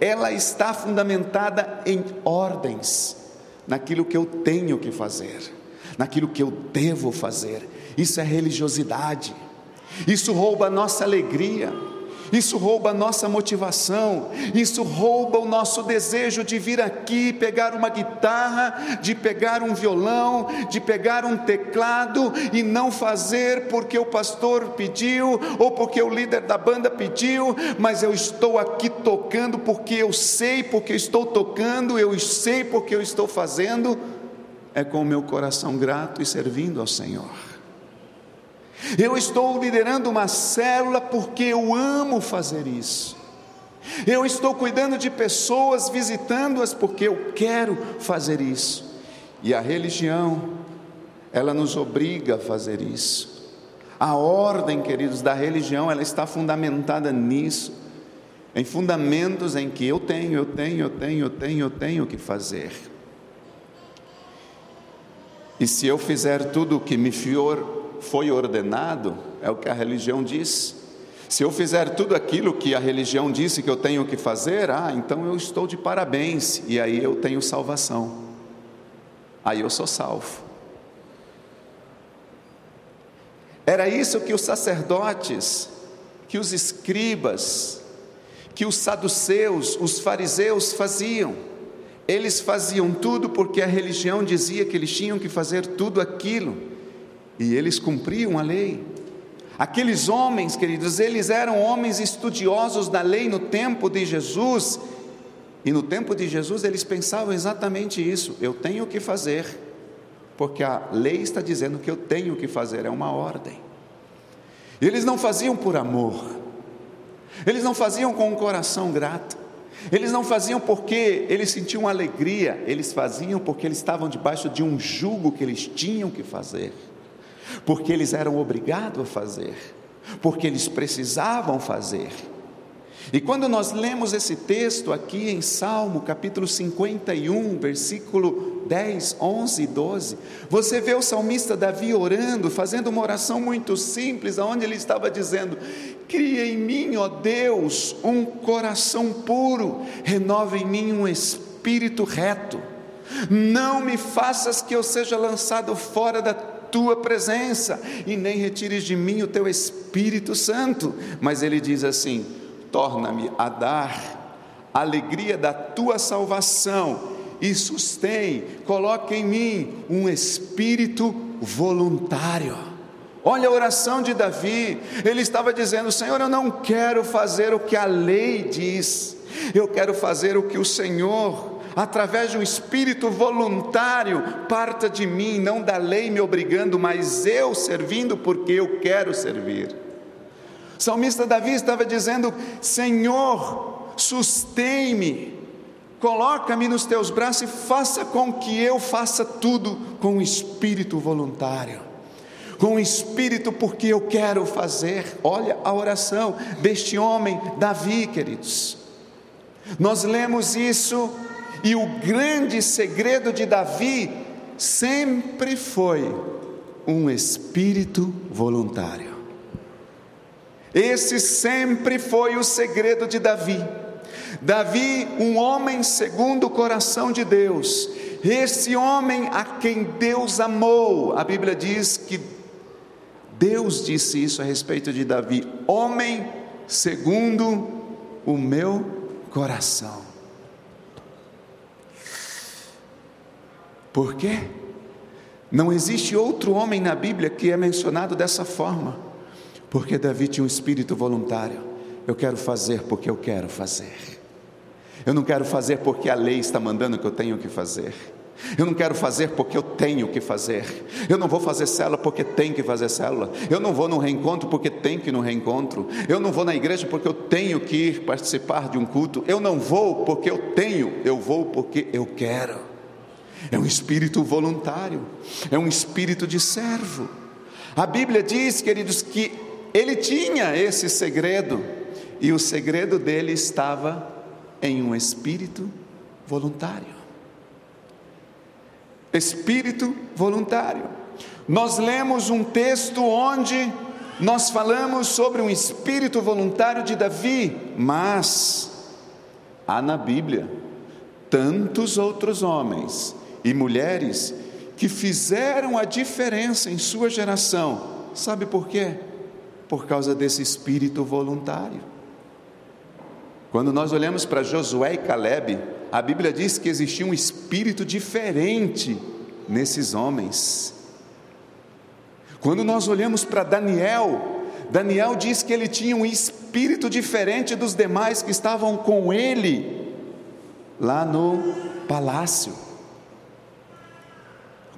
ela está fundamentada em ordens, naquilo que eu tenho que fazer, naquilo que eu devo fazer. Isso é religiosidade. Isso rouba a nossa alegria isso rouba a nossa motivação, isso rouba o nosso desejo de vir aqui pegar uma guitarra, de pegar um violão, de pegar um teclado e não fazer porque o pastor pediu ou porque o líder da banda pediu, mas eu estou aqui tocando porque eu sei porque estou tocando, eu sei porque eu estou fazendo, é com o meu coração grato e servindo ao Senhor. Eu estou liderando uma célula porque eu amo fazer isso. Eu estou cuidando de pessoas, visitando-as porque eu quero fazer isso. E a religião, ela nos obriga a fazer isso. A ordem, queridos, da religião, ela está fundamentada nisso, em fundamentos em que eu tenho, eu tenho, eu tenho, eu tenho, eu tenho que fazer. E se eu fizer tudo o que me for foi ordenado, é o que a religião diz. Se eu fizer tudo aquilo que a religião disse que eu tenho que fazer, ah, então eu estou de parabéns, e aí eu tenho salvação. Aí eu sou salvo. Era isso que os sacerdotes, que os escribas, que os saduceus, os fariseus faziam. Eles faziam tudo porque a religião dizia que eles tinham que fazer tudo aquilo e eles cumpriam a lei. Aqueles homens, queridos, eles eram homens estudiosos da lei no tempo de Jesus, e no tempo de Jesus eles pensavam exatamente isso: eu tenho que fazer, porque a lei está dizendo que eu tenho que fazer, é uma ordem. Eles não faziam por amor, eles não faziam com um coração grato, eles não faziam porque eles sentiam alegria, eles faziam porque eles estavam debaixo de um jugo que eles tinham que fazer porque eles eram obrigados a fazer, porque eles precisavam fazer. E quando nós lemos esse texto aqui em Salmo, capítulo 51, versículo 10, 11 e 12, você vê o salmista Davi orando, fazendo uma oração muito simples, onde ele estava dizendo: Cria em mim, ó Deus, um coração puro, renova em mim um espírito reto. Não me faças que eu seja lançado fora da tua presença, e nem retires de mim o teu Espírito Santo. Mas ele diz assim: torna-me a dar a alegria da tua salvação e sustém, coloca em mim um espírito voluntário. Olha a oração de Davi, ele estava dizendo: Senhor, eu não quero fazer o que a lei diz, eu quero fazer o que o Senhor através de um espírito voluntário, parta de mim, não da lei me obrigando, mas eu servindo porque eu quero servir. O salmista Davi estava dizendo: Senhor, sustém-me, coloca-me nos teus braços e faça com que eu faça tudo com um espírito voluntário com o espírito, porque eu quero fazer. Olha a oração deste homem, Davi, queridos. Nós lemos isso e o grande segredo de Davi sempre foi um espírito voluntário. Esse sempre foi o segredo de Davi. Davi, um homem segundo o coração de Deus, esse homem a quem Deus amou, a Bíblia diz que Deus disse isso a respeito de Davi: homem segundo o meu coração. Por quê? Não existe outro homem na Bíblia que é mencionado dessa forma. Porque Davi tinha um espírito voluntário. Eu quero fazer porque eu quero fazer. Eu não quero fazer porque a lei está mandando que eu tenho que fazer. Eu não quero fazer porque eu tenho que fazer. Eu não vou fazer célula porque tem que fazer célula. Eu não vou no reencontro porque tem que ir no reencontro. Eu não vou na igreja porque eu tenho que ir participar de um culto. Eu não vou porque eu tenho. Eu vou porque eu quero. É um espírito voluntário, é um espírito de servo. A Bíblia diz, queridos, que ele tinha esse segredo, e o segredo dele estava em um espírito voluntário. Espírito voluntário. Nós lemos um texto onde nós falamos sobre um espírito voluntário de Davi, mas há na Bíblia tantos outros homens e mulheres que fizeram a diferença em sua geração. Sabe por quê? Por causa desse espírito voluntário. Quando nós olhamos para Josué e Caleb, a Bíblia diz que existia um espírito diferente nesses homens. Quando nós olhamos para Daniel, Daniel diz que ele tinha um espírito diferente dos demais que estavam com ele lá no palácio.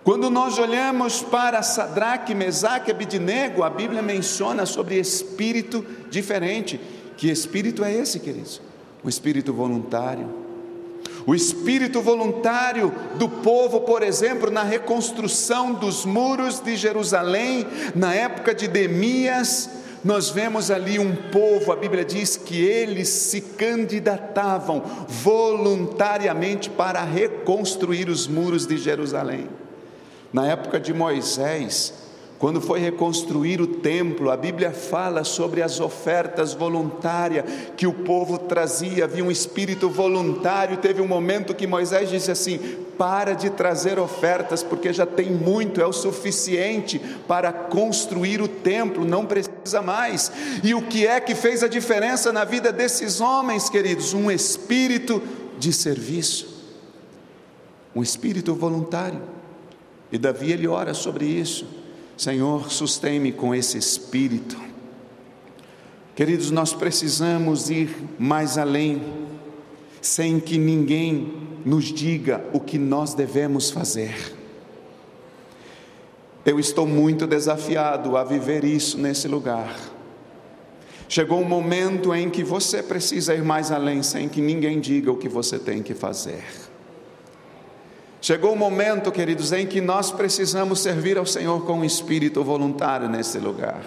Quando nós olhamos para Sadraque, Mesaque e Abidinego, a Bíblia menciona sobre espírito diferente. Que espírito é esse, queridos? O espírito voluntário. O espírito voluntário do povo, por exemplo, na reconstrução dos muros de Jerusalém, na época de Demias, nós vemos ali um povo, a Bíblia diz que eles se candidatavam voluntariamente para reconstruir os muros de Jerusalém. Na época de Moisés, quando foi reconstruir o templo, a Bíblia fala sobre as ofertas voluntárias que o povo trazia, havia um espírito voluntário. Teve um momento que Moisés disse assim: para de trazer ofertas, porque já tem muito, é o suficiente para construir o templo, não precisa mais. E o que é que fez a diferença na vida desses homens, queridos? Um espírito de serviço, um espírito voluntário. E Davi ele ora sobre isso. Senhor, sustém-me com esse espírito. Queridos, nós precisamos ir mais além, sem que ninguém nos diga o que nós devemos fazer. Eu estou muito desafiado a viver isso nesse lugar. Chegou um momento em que você precisa ir mais além, sem que ninguém diga o que você tem que fazer. Chegou o momento, queridos, em que nós precisamos servir ao Senhor com um espírito voluntário nesse lugar.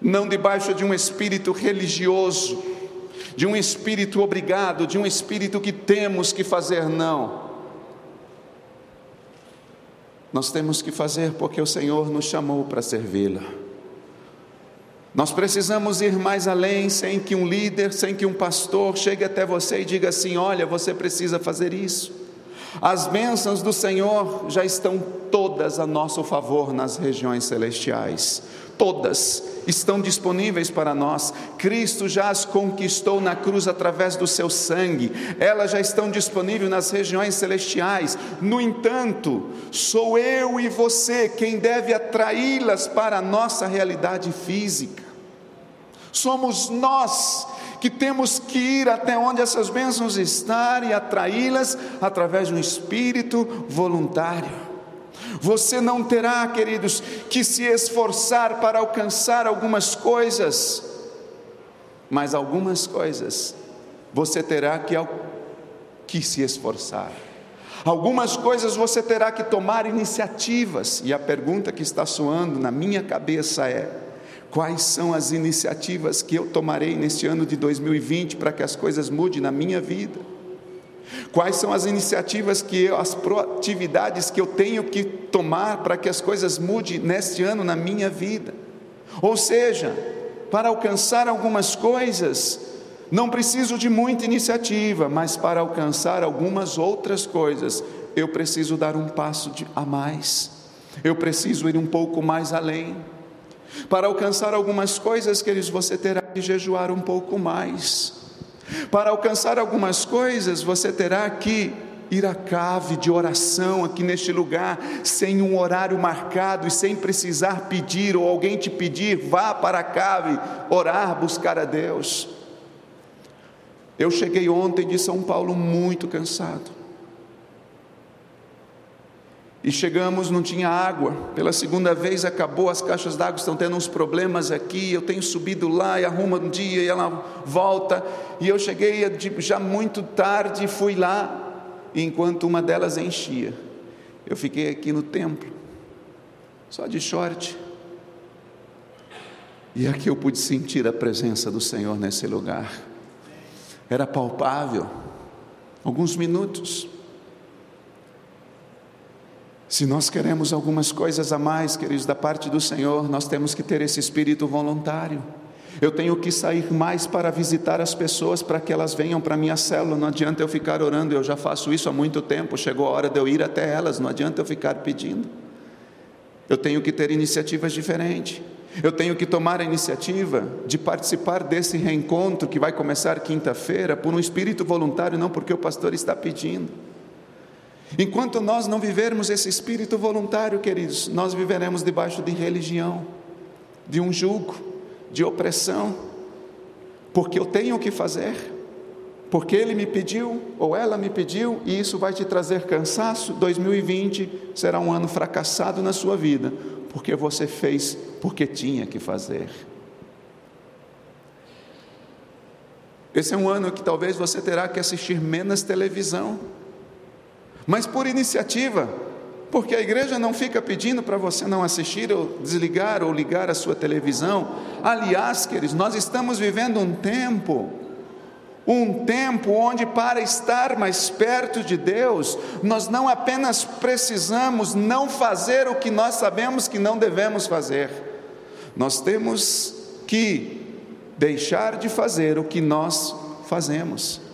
Não debaixo de um espírito religioso, de um espírito obrigado, de um espírito que temos que fazer, não. Nós temos que fazer porque o Senhor nos chamou para servi-la. Nós precisamos ir mais além, sem que um líder, sem que um pastor chegue até você e diga assim: olha, você precisa fazer isso. As bênçãos do Senhor já estão todas a nosso favor nas regiões celestiais. Todas estão disponíveis para nós. Cristo já as conquistou na cruz através do seu sangue. Elas já estão disponíveis nas regiões celestiais. No entanto, sou eu e você quem deve atraí-las para a nossa realidade física. Somos nós que temos que ir até onde essas bênçãos estão e atraí-las através de um espírito voluntário. Você não terá, queridos, que se esforçar para alcançar algumas coisas, mas algumas coisas você terá que, que se esforçar. Algumas coisas você terá que tomar iniciativas, e a pergunta que está soando na minha cabeça é: Quais são as iniciativas que eu tomarei neste ano de 2020 para que as coisas mudem na minha vida? Quais são as iniciativas que eu, as proatividades que eu tenho que tomar para que as coisas mudem neste ano na minha vida? Ou seja, para alcançar algumas coisas, não preciso de muita iniciativa, mas para alcançar algumas outras coisas, eu preciso dar um passo de, a mais, eu preciso ir um pouco mais além. Para alcançar algumas coisas, queridos, você terá que jejuar um pouco mais. Para alcançar algumas coisas, você terá que ir à cave de oração aqui neste lugar, sem um horário marcado e sem precisar pedir ou alguém te pedir, vá para a cave orar, buscar a Deus. Eu cheguei ontem de São Paulo muito cansado. E chegamos, não tinha água. Pela segunda vez acabou, as caixas d'água estão tendo uns problemas aqui. Eu tenho subido lá e arruma um dia e ela volta. E eu cheguei já muito tarde e fui lá. Enquanto uma delas enchia, eu fiquei aqui no templo, só de short. E aqui eu pude sentir a presença do Senhor nesse lugar. Era palpável. Alguns minutos. Se nós queremos algumas coisas a mais, queridos, da parte do Senhor, nós temos que ter esse espírito voluntário. Eu tenho que sair mais para visitar as pessoas para que elas venham para minha célula. Não adianta eu ficar orando, eu já faço isso há muito tempo. Chegou a hora de eu ir até elas, não adianta eu ficar pedindo. Eu tenho que ter iniciativas diferentes. Eu tenho que tomar a iniciativa de participar desse reencontro que vai começar quinta-feira por um espírito voluntário, não porque o pastor está pedindo. Enquanto nós não vivermos esse espírito voluntário, queridos, nós viveremos debaixo de religião, de um jugo, de opressão, porque eu tenho o que fazer, porque ele me pediu ou ela me pediu, e isso vai te trazer cansaço. 2020 será um ano fracassado na sua vida, porque você fez porque tinha que fazer. Esse é um ano que talvez você terá que assistir menos televisão mas por iniciativa, porque a igreja não fica pedindo para você não assistir ou desligar ou ligar a sua televisão. Aliás, queridos, nós estamos vivendo um tempo, um tempo onde para estar mais perto de Deus, nós não apenas precisamos não fazer o que nós sabemos que não devemos fazer, nós temos que deixar de fazer o que nós fazemos.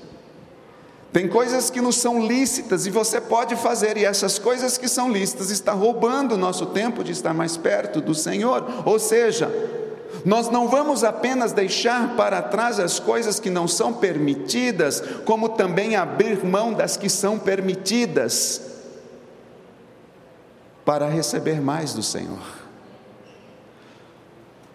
Tem coisas que não são lícitas e você pode fazer, e essas coisas que são lícitas estão roubando o nosso tempo de estar mais perto do Senhor. Ou seja, nós não vamos apenas deixar para trás as coisas que não são permitidas, como também abrir mão das que são permitidas, para receber mais do Senhor.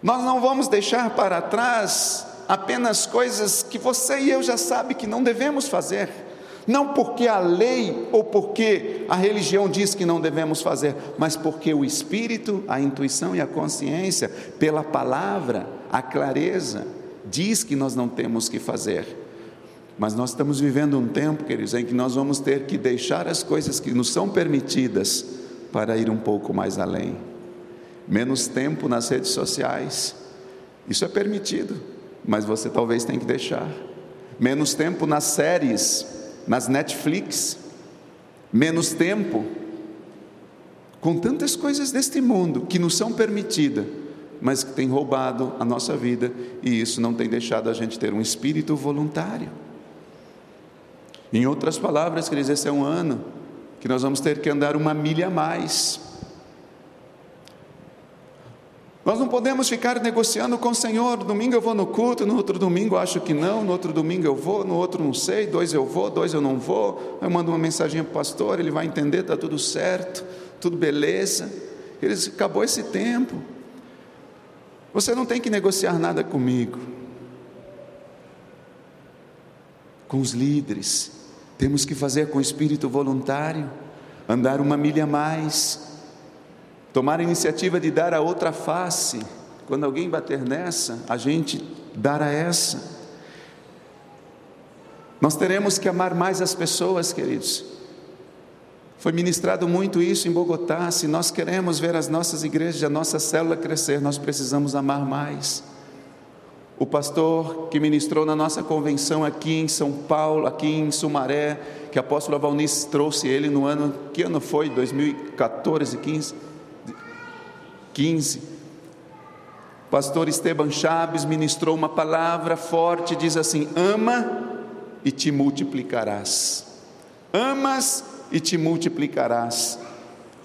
Nós não vamos deixar para trás apenas coisas que você e eu já sabe que não devemos fazer não porque a lei ou porque a religião diz que não devemos fazer, mas porque o espírito, a intuição e a consciência, pela palavra, a clareza, diz que nós não temos que fazer. Mas nós estamos vivendo um tempo, queridos, em que nós vamos ter que deixar as coisas que nos são permitidas para ir um pouco mais além. Menos tempo nas redes sociais, isso é permitido, mas você talvez tenha que deixar. Menos tempo nas séries, nas Netflix, menos tempo, com tantas coisas deste mundo que nos são permitidas, mas que tem roubado a nossa vida e isso não tem deixado a gente ter um espírito voluntário. Em outras palavras, queridos, esse é um ano que nós vamos ter que andar uma milha a mais nós não podemos ficar negociando com o Senhor. Domingo eu vou no culto, no outro domingo acho que não, no outro domingo eu vou, no outro não sei, dois eu vou, dois eu não vou. Eu mando uma mensagem para o pastor, ele vai entender, está tudo certo, tudo beleza. Ele disse: acabou esse tempo. Você não tem que negociar nada comigo. Com os líderes, temos que fazer com espírito voluntário, andar uma milha mais Tomar a iniciativa de dar a outra face. Quando alguém bater nessa, a gente dar a essa. Nós teremos que amar mais as pessoas, queridos. Foi ministrado muito isso em Bogotá. Se nós queremos ver as nossas igrejas, a nossa célula crescer, nós precisamos amar mais. O pastor que ministrou na nossa convenção aqui em São Paulo, aqui em Sumaré, que a apóstola Valnice trouxe ele no ano, que ano foi? 2014, 15? 15. Pastor Esteban Chaves ministrou uma palavra forte, diz assim: ama e te multiplicarás. Amas e te multiplicarás.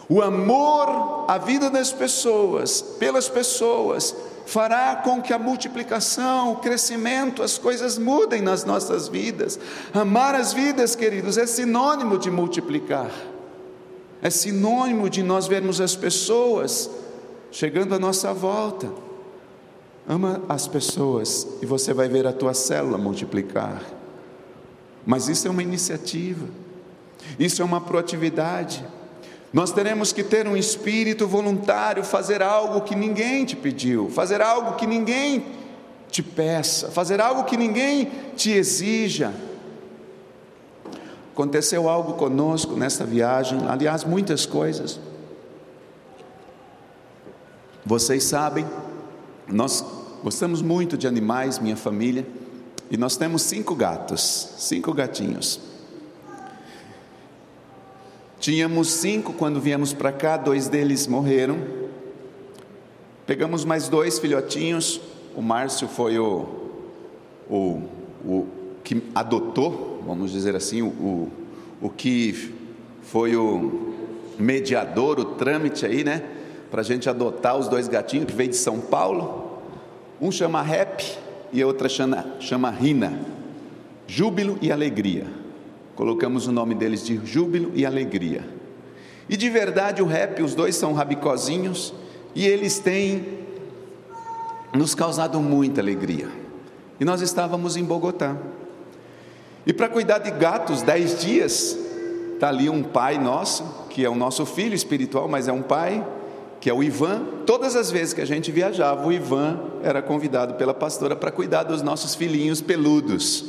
O amor à vida das pessoas, pelas pessoas, fará com que a multiplicação, o crescimento, as coisas mudem nas nossas vidas. Amar as vidas, queridos, é sinônimo de multiplicar, é sinônimo de nós vermos as pessoas chegando à nossa volta. Ama as pessoas e você vai ver a tua célula multiplicar. Mas isso é uma iniciativa, isso é uma proatividade. Nós teremos que ter um espírito voluntário, fazer algo que ninguém te pediu, fazer algo que ninguém te peça, fazer algo que ninguém te exija. Aconteceu algo conosco nesta viagem, aliás, muitas coisas. Vocês sabem, nós gostamos muito de animais, minha família, e nós temos cinco gatos, cinco gatinhos. Tínhamos cinco quando viemos para cá, dois deles morreram. Pegamos mais dois filhotinhos, O Márcio foi o, o, o que adotou, vamos dizer assim, o, o, o que foi o mediador, o trâmite aí, né? Para a gente adotar os dois gatinhos que veio de São Paulo. Um chama Rap e a outra chama, chama Rina. Júbilo e alegria. Colocamos o nome deles de Júbilo e Alegria. E de verdade o rap, os dois são rabicozinhos e eles têm nos causado muita alegria. E nós estávamos em Bogotá. E para cuidar de gatos, dez dias, está ali um pai nosso, que é o nosso filho espiritual, mas é um pai, que é o Ivan. Todas as vezes que a gente viajava, o Ivan era convidado pela pastora para cuidar dos nossos filhinhos peludos.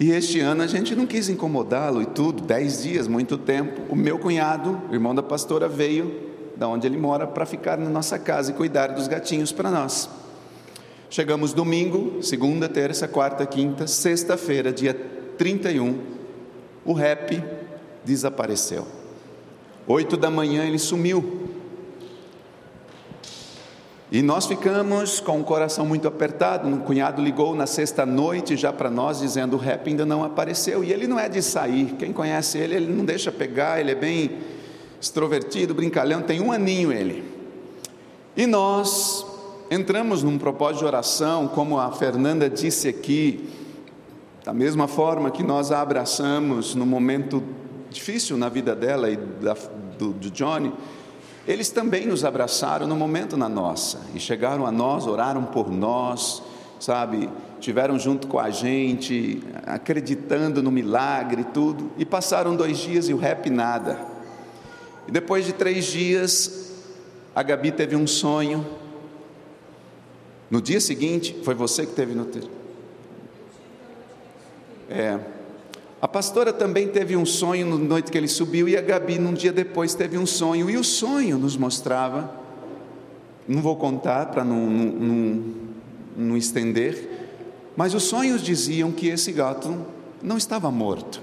E este ano a gente não quis incomodá-lo e tudo, dez dias, muito tempo. O meu cunhado, irmão da pastora, veio da onde ele mora para ficar na nossa casa e cuidar dos gatinhos para nós. Chegamos domingo, segunda, terça, quarta, quinta, sexta-feira, dia 31, o rap desapareceu. Oito da manhã ele sumiu. E nós ficamos com o coração muito apertado. Um cunhado ligou na sexta noite já para nós, dizendo: o rap ainda não apareceu. E ele não é de sair. Quem conhece ele, ele não deixa pegar, ele é bem extrovertido, brincalhão, tem um aninho ele. E nós entramos num propósito de oração, como a Fernanda disse aqui, da mesma forma que nós a abraçamos no momento difícil na vida dela e da, do, do Johnny eles também nos abraçaram no momento na nossa e chegaram a nós, oraram por nós, sabe? Tiveram junto com a gente, acreditando no milagre e tudo. E passaram dois dias e o rap nada. E depois de três dias, a Gabi teve um sonho. No dia seguinte, foi você que teve no. É. A pastora também teve um sonho na noite que ele subiu, e a Gabi, num dia depois, teve um sonho, e o sonho nos mostrava, não vou contar para não, não, não, não estender, mas os sonhos diziam que esse gato não estava morto,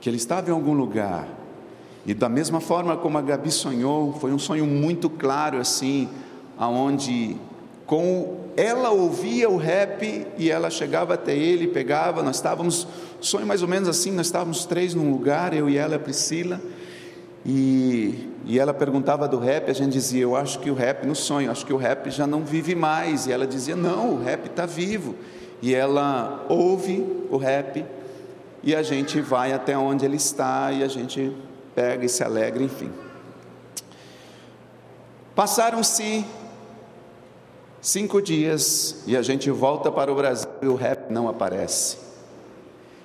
que ele estava em algum lugar, e da mesma forma como a Gabi sonhou, foi um sonho muito claro assim, aonde com ela ouvia o rap e ela chegava até ele, pegava, nós estávamos, sonho mais ou menos assim, nós estávamos três num lugar, eu e ela, a Priscila, e, e ela perguntava do rap, a gente dizia, eu acho que o rap, no sonho, acho que o rap já não vive mais, e ela dizia, não, o rap está vivo, e ela ouve o rap, e a gente vai até onde ele está, e a gente pega e se alegra, enfim. Passaram-se Cinco dias e a gente volta para o Brasil e o rap não aparece.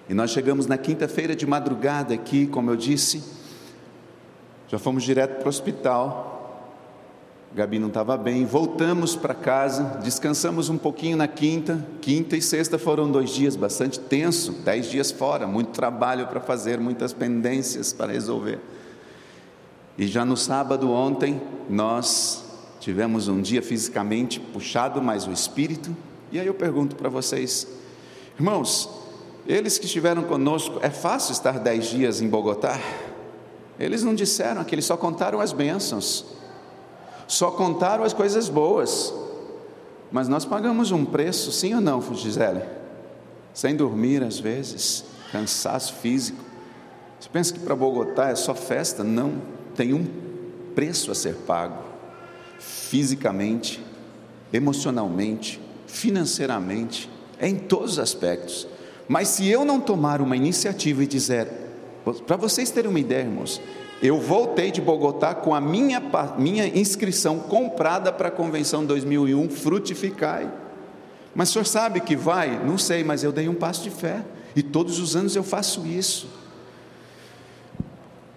E nós chegamos na quinta-feira de madrugada aqui, como eu disse, já fomos direto para o hospital. Gabi não estava bem, voltamos para casa, descansamos um pouquinho na quinta. Quinta e sexta foram dois dias bastante tenso, dez dias fora, muito trabalho para fazer, muitas pendências para resolver. E já no sábado ontem nós tivemos um dia fisicamente puxado, mas o espírito. E aí eu pergunto para vocês, irmãos, eles que estiveram conosco, é fácil estar dez dias em Bogotá? Eles não disseram que eles só contaram as bênçãos, só contaram as coisas boas. Mas nós pagamos um preço, sim ou não, Gisele? Sem dormir às vezes, cansaço físico. Você pensa que para Bogotá é só festa? Não, tem um preço a ser pago fisicamente, emocionalmente, financeiramente, é em todos os aspectos. Mas se eu não tomar uma iniciativa e dizer, para vocês terem uma ideia, irmãos, eu voltei de Bogotá com a minha, minha inscrição comprada para a convenção 2001 Frutificai. Mas o senhor sabe que vai? Não sei, mas eu dei um passo de fé. E todos os anos eu faço isso.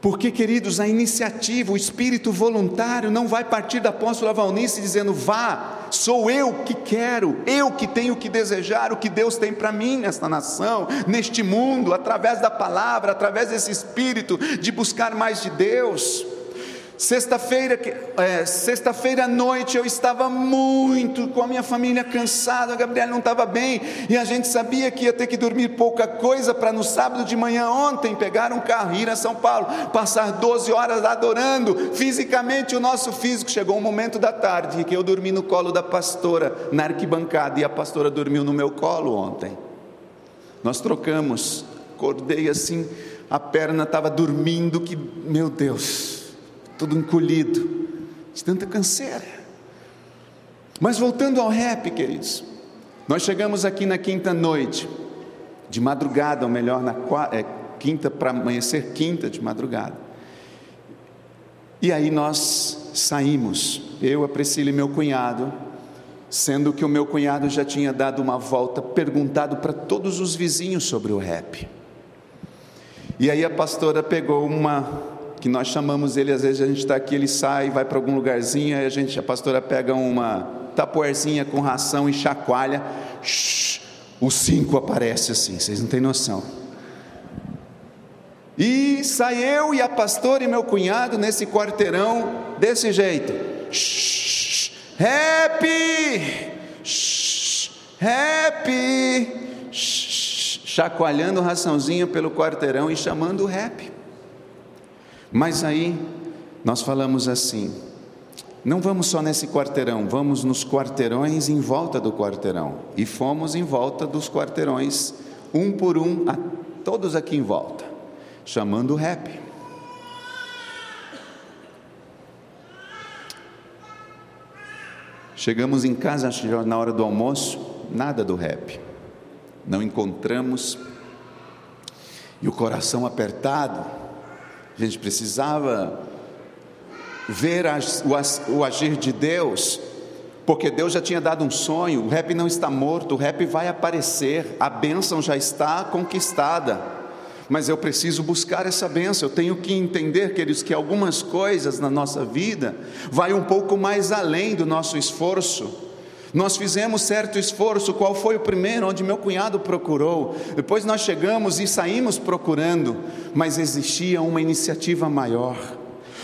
Porque, queridos, a iniciativa, o espírito voluntário não vai partir da apóstola Valnice dizendo, vá, sou eu que quero, eu que tenho que desejar o que Deus tem para mim nesta nação, neste mundo, através da palavra, através desse espírito de buscar mais de Deus. Sexta-feira, é, sexta-feira à noite eu estava muito com a minha família cansado, a Gabriela não estava bem e a gente sabia que ia ter que dormir pouca coisa para no sábado de manhã ontem pegar um carro e ir a São Paulo, passar 12 horas adorando fisicamente o nosso físico. Chegou um momento da tarde que eu dormi no colo da pastora na arquibancada e a pastora dormiu no meu colo ontem. Nós trocamos, acordei assim, a perna estava dormindo que, meu Deus, todo encolhido, de tanta canseira. Mas voltando ao rap, queridos, nós chegamos aqui na quinta noite, de madrugada, ou melhor, na é, quinta para amanhecer, quinta de madrugada. E aí nós saímos, eu, a Priscila e meu cunhado, sendo que o meu cunhado já tinha dado uma volta, perguntado para todos os vizinhos sobre o rap. E aí a pastora pegou uma que nós chamamos ele, às vezes a gente está aqui, ele sai, vai para algum lugarzinho, aí a gente, a pastora pega uma tapoerzinha com ração e chacoalha, shh, cinco aparece assim, vocês não têm noção. E sai eu e a pastora e meu cunhado nesse quarteirão, desse jeito. Shh, happy! Shh, happy! Shh, chacoalhando raçãozinha pelo quarteirão e chamando o rap. Mas aí nós falamos assim: não vamos só nesse quarteirão, vamos nos quarteirões em volta do quarteirão. E fomos em volta dos quarteirões, um por um, a todos aqui em volta, chamando o rap. Chegamos em casa na hora do almoço, nada do rap. Não encontramos. E o coração apertado, a gente precisava ver o agir de Deus, porque Deus já tinha dado um sonho, o rap não está morto, o rap vai aparecer, a bênção já está conquistada. Mas eu preciso buscar essa bênção, eu tenho que entender, queridos, que algumas coisas na nossa vida vai um pouco mais além do nosso esforço. Nós fizemos certo esforço. Qual foi o primeiro? Onde meu cunhado procurou. Depois nós chegamos e saímos procurando, mas existia uma iniciativa maior.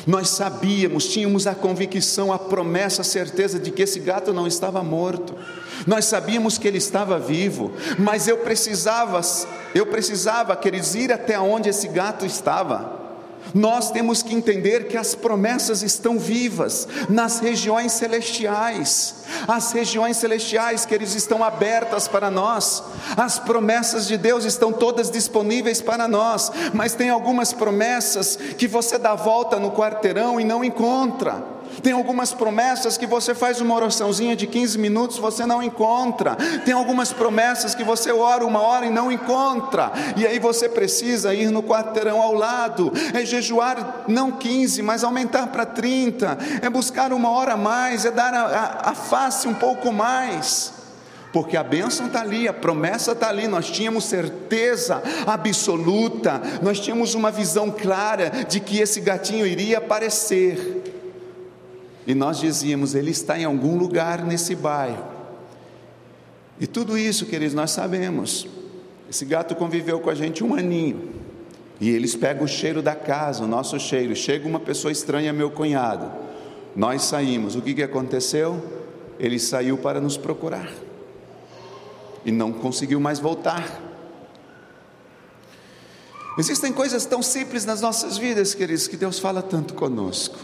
Nós sabíamos, tínhamos a convicção, a promessa, a certeza de que esse gato não estava morto. Nós sabíamos que ele estava vivo, mas eu precisava, eu precisava, queridos, ir até onde esse gato estava. Nós temos que entender que as promessas estão vivas nas regiões celestiais. As regiões celestiais que eles estão abertas para nós. As promessas de Deus estão todas disponíveis para nós, mas tem algumas promessas que você dá volta no quarteirão e não encontra. Tem algumas promessas que você faz uma oraçãozinha de 15 minutos, você não encontra. Tem algumas promessas que você ora uma hora e não encontra. E aí você precisa ir no quarteirão ao lado. É jejuar não 15, mas aumentar para 30. É buscar uma hora a mais, é dar a, a, a face um pouco mais porque a bênção está ali, a promessa está ali, nós tínhamos certeza absoluta, nós tínhamos uma visão clara de que esse gatinho iria aparecer. E nós dizíamos, ele está em algum lugar nesse bairro. E tudo isso, queridos, nós sabemos. Esse gato conviveu com a gente um aninho. E eles pegam o cheiro da casa, o nosso cheiro. Chega uma pessoa estranha, meu cunhado. Nós saímos. O que, que aconteceu? Ele saiu para nos procurar. E não conseguiu mais voltar. Existem coisas tão simples nas nossas vidas, queridos, que Deus fala tanto conosco.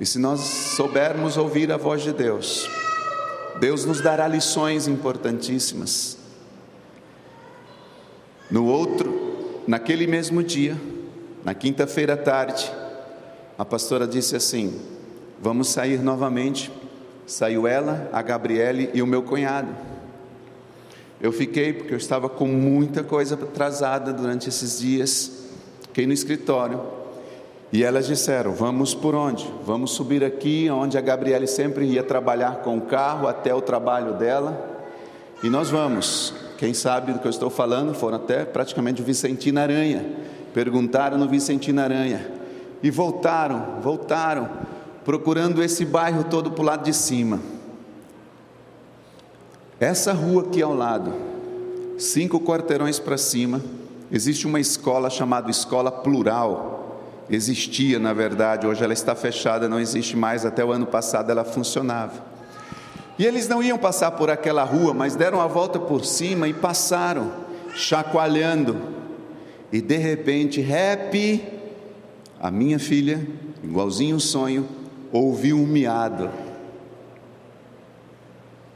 E se nós soubermos ouvir a voz de Deus, Deus nos dará lições importantíssimas. No outro, naquele mesmo dia, na quinta-feira à tarde, a pastora disse assim: Vamos sair novamente. Saiu ela, a Gabriele e o meu cunhado. Eu fiquei porque eu estava com muita coisa atrasada durante esses dias. Fiquei no escritório. E elas disseram: Vamos por onde? Vamos subir aqui, onde a Gabriele sempre ia trabalhar com o carro até o trabalho dela. E nós vamos. Quem sabe do que eu estou falando foram até praticamente o Vicentino Aranha. Perguntaram no Vicentino Aranha. E voltaram, voltaram, procurando esse bairro todo para o lado de cima. Essa rua aqui ao lado, cinco quarteirões para cima, existe uma escola chamada Escola Plural existia na verdade, hoje ela está fechada, não existe mais, até o ano passado ela funcionava. E eles não iam passar por aquela rua, mas deram a volta por cima e passaram, chacoalhando. E de repente, Happy, a minha filha, igualzinho o sonho, ouviu um miado.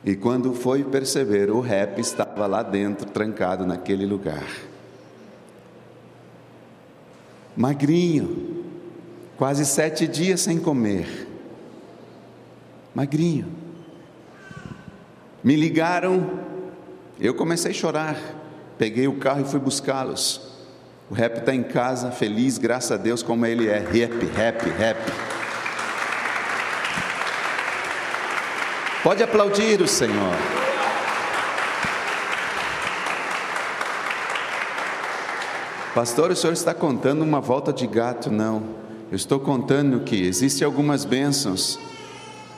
E quando foi perceber, o rap estava lá dentro, trancado naquele lugar. Magrinho, quase sete dias sem comer. Magrinho. Me ligaram, eu comecei a chorar. Peguei o carro e fui buscá-los. O rap está em casa, feliz, graças a Deus, como ele é. Rap, rap, rap. Pode aplaudir o Senhor. Pastor, o senhor está contando uma volta de gato? Não. Eu estou contando que existem algumas bênçãos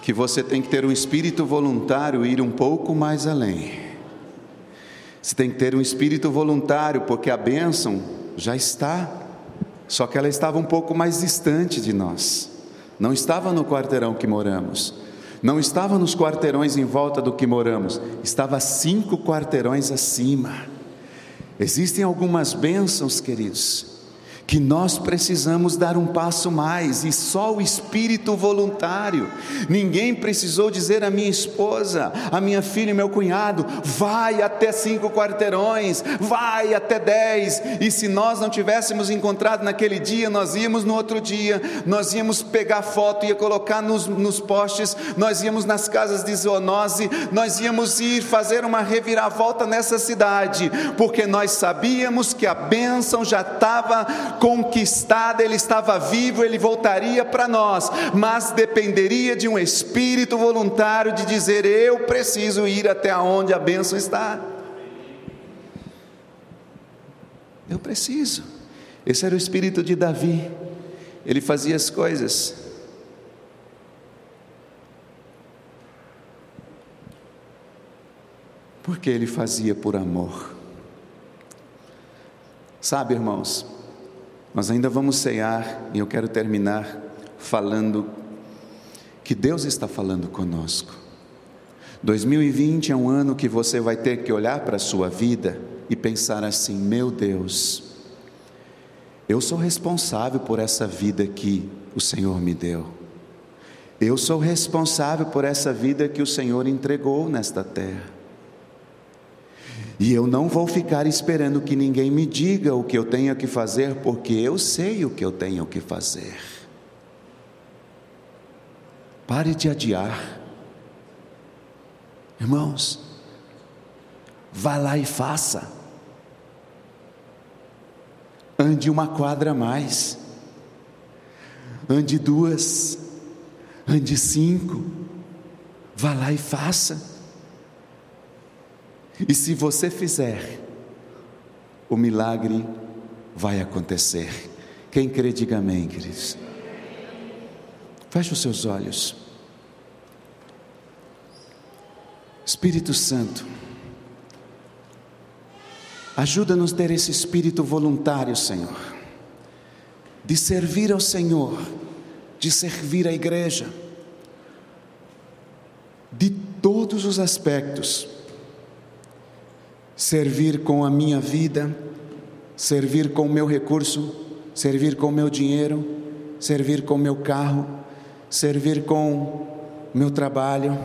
que você tem que ter um espírito voluntário e ir um pouco mais além. Você tem que ter um espírito voluntário, porque a bênção já está, só que ela estava um pouco mais distante de nós, não estava no quarteirão que moramos não estava nos quarteirões em volta do que moramos, estava cinco quarteirões acima. Existem algumas bênçãos, queridos, que nós precisamos dar um passo mais, e só o espírito voluntário. Ninguém precisou dizer à minha esposa, à minha filha e meu cunhado: vai até cinco quarteirões, vai até dez. E se nós não tivéssemos encontrado naquele dia, nós íamos no outro dia, nós íamos pegar foto, ia colocar nos, nos postes, nós íamos nas casas de zoonose, nós íamos ir fazer uma reviravolta nessa cidade, porque nós sabíamos que a bênção já estava conquistada, ele estava vivo, ele voltaria para nós, mas dependeria de um espírito voluntário de dizer: Eu preciso ir até onde a bênção está. Eu preciso. Esse era o espírito de Davi. Ele fazia as coisas. Porque ele fazia por amor. Sabe, irmãos, nós ainda vamos cear e eu quero terminar falando que Deus está falando conosco. 2020 é um ano que você vai ter que olhar para a sua vida e pensar assim: meu Deus, eu sou responsável por essa vida que o Senhor me deu. Eu sou responsável por essa vida que o Senhor entregou nesta terra. E eu não vou ficar esperando que ninguém me diga o que eu tenho que fazer, porque eu sei o que eu tenho que fazer. Pare de adiar. Irmãos, vá lá e faça. Ande uma quadra a mais. Ande duas. Ande cinco. Vá lá e faça. E se você fizer, o milagre vai acontecer. Quem crê, diga amém, queridos. Feche os seus olhos. Espírito Santo, ajuda-nos a ter esse espírito voluntário, Senhor, de servir ao Senhor, de servir a igreja, de todos os aspectos servir com a minha vida, servir com o meu recurso, servir com o meu dinheiro, servir com o meu carro, servir com o meu trabalho.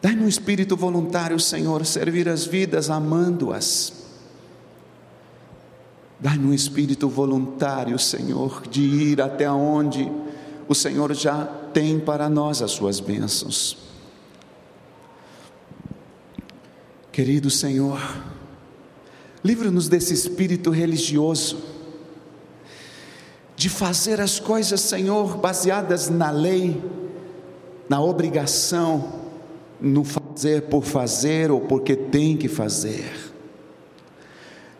Dai-me um espírito voluntário, Senhor, servir as vidas amando-as. Dai-me um espírito voluntário, Senhor, de ir até onde o Senhor já tem para nós as suas bênçãos. Querido Senhor, livra-nos desse espírito religioso, de fazer as coisas, Senhor, baseadas na lei, na obrigação, no fazer por fazer ou porque tem que fazer.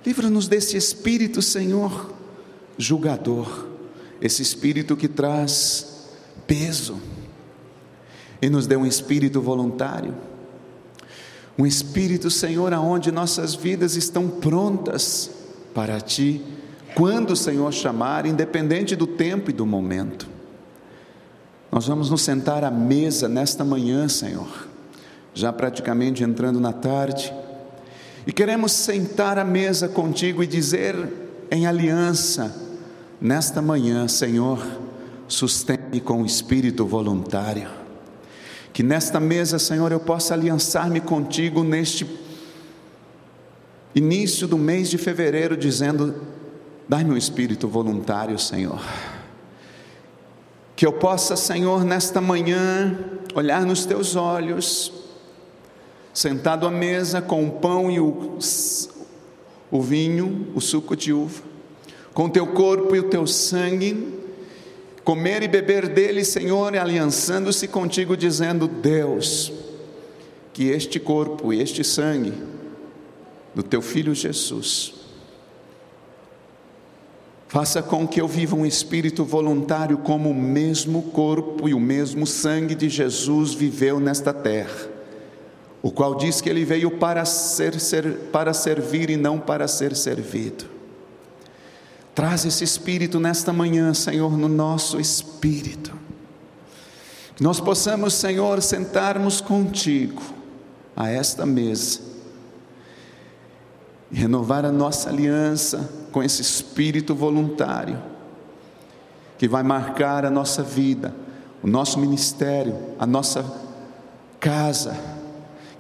Livra-nos desse espírito, Senhor, julgador, esse espírito que traz peso, e nos dê um espírito voluntário um espírito, Senhor, aonde nossas vidas estão prontas para Ti, quando o Senhor chamar, independente do tempo e do momento. Nós vamos nos sentar à mesa nesta manhã, Senhor, já praticamente entrando na tarde, e queremos sentar à mesa contigo e dizer em aliança, nesta manhã, Senhor, sustente com o espírito voluntário. Que nesta mesa, Senhor, eu possa aliançar-me contigo neste início do mês de fevereiro, dizendo: Dai-me um espírito voluntário, Senhor. Que eu possa, Senhor, nesta manhã, olhar nos teus olhos, sentado à mesa com o pão e o, o vinho, o suco de uva, com o teu corpo e o teu sangue, comer e beber dele, Senhor, aliançando-se contigo, dizendo: Deus, que este corpo e este sangue do teu filho Jesus Faça com que eu viva um espírito voluntário como o mesmo corpo e o mesmo sangue de Jesus viveu nesta terra, o qual diz que ele veio para, ser, ser, para servir e não para ser servido. Traz esse espírito nesta manhã, Senhor, no nosso espírito. Que nós possamos, Senhor, sentarmos contigo a esta mesa e renovar a nossa aliança com esse espírito voluntário que vai marcar a nossa vida, o nosso ministério, a nossa casa,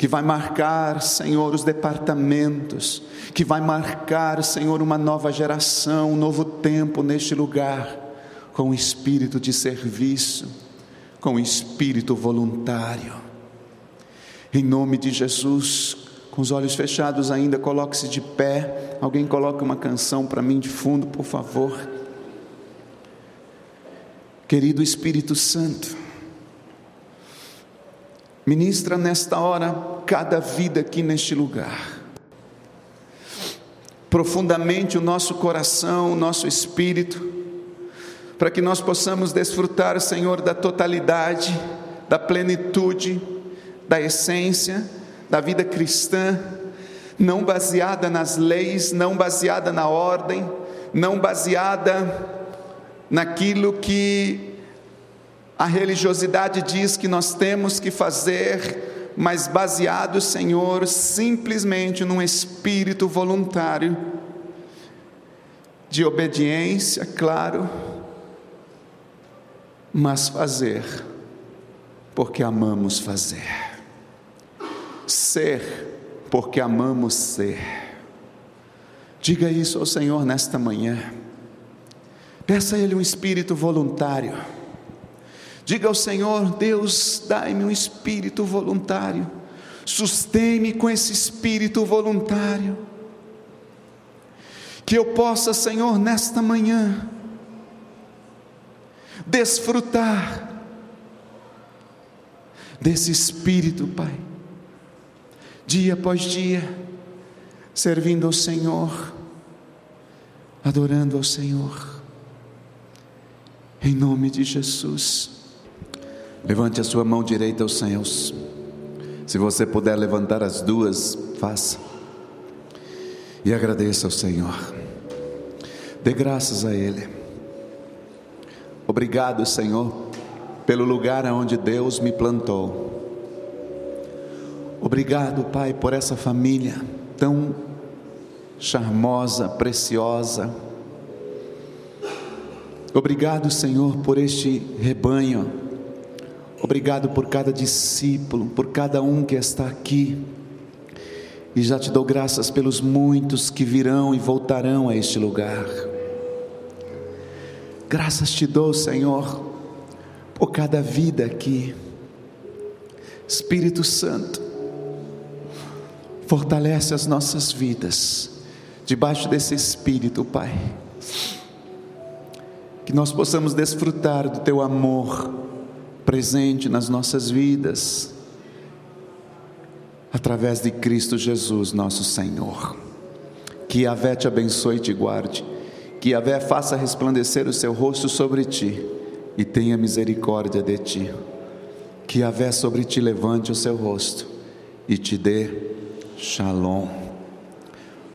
que vai marcar, Senhor, os departamentos, que vai marcar, Senhor, uma nova geração, um novo tempo neste lugar, com o espírito de serviço, com o espírito voluntário. Em nome de Jesus, com os olhos fechados ainda, coloque-se de pé. Alguém coloque uma canção para mim de fundo, por favor. Querido Espírito Santo, ministra nesta hora cada vida aqui neste lugar. Profundamente o nosso coração, o nosso espírito, para que nós possamos desfrutar, Senhor, da totalidade, da plenitude, da essência da vida cristã, não baseada nas leis, não baseada na ordem, não baseada naquilo que a religiosidade diz que nós temos que fazer, mas baseado, Senhor, simplesmente num espírito voluntário de obediência, claro, mas fazer porque amamos fazer ser, porque amamos ser. Diga isso ao Senhor nesta manhã. Peça a Ele um espírito voluntário. Diga ao Senhor: Deus, dai-me um espírito voluntário. Sustente-me com esse espírito voluntário. Que eu possa, Senhor, nesta manhã, desfrutar desse espírito, Pai dia após dia, servindo ao Senhor, adorando ao Senhor, em nome de Jesus. Levante a sua mão direita aos céus. Se você puder levantar as duas, faça. E agradeça ao Senhor. Dê graças a Ele. Obrigado, Senhor, pelo lugar onde Deus me plantou. Obrigado, Pai, por essa família tão charmosa, preciosa. Obrigado, Senhor, por este rebanho. Obrigado por cada discípulo, por cada um que está aqui. E já te dou graças pelos muitos que virão e voltarão a este lugar. Graças te dou, Senhor, por cada vida aqui. Espírito Santo, Fortalece as nossas vidas, debaixo desse Espírito, Pai. Que nós possamos desfrutar do Teu amor presente nas nossas vidas, através de Cristo Jesus, nosso Senhor. Que a Vé te abençoe e te guarde. Que a Vé faça resplandecer o seu rosto sobre ti e tenha misericórdia de ti. Que a Vé sobre ti levante o seu rosto e te dê Shalom.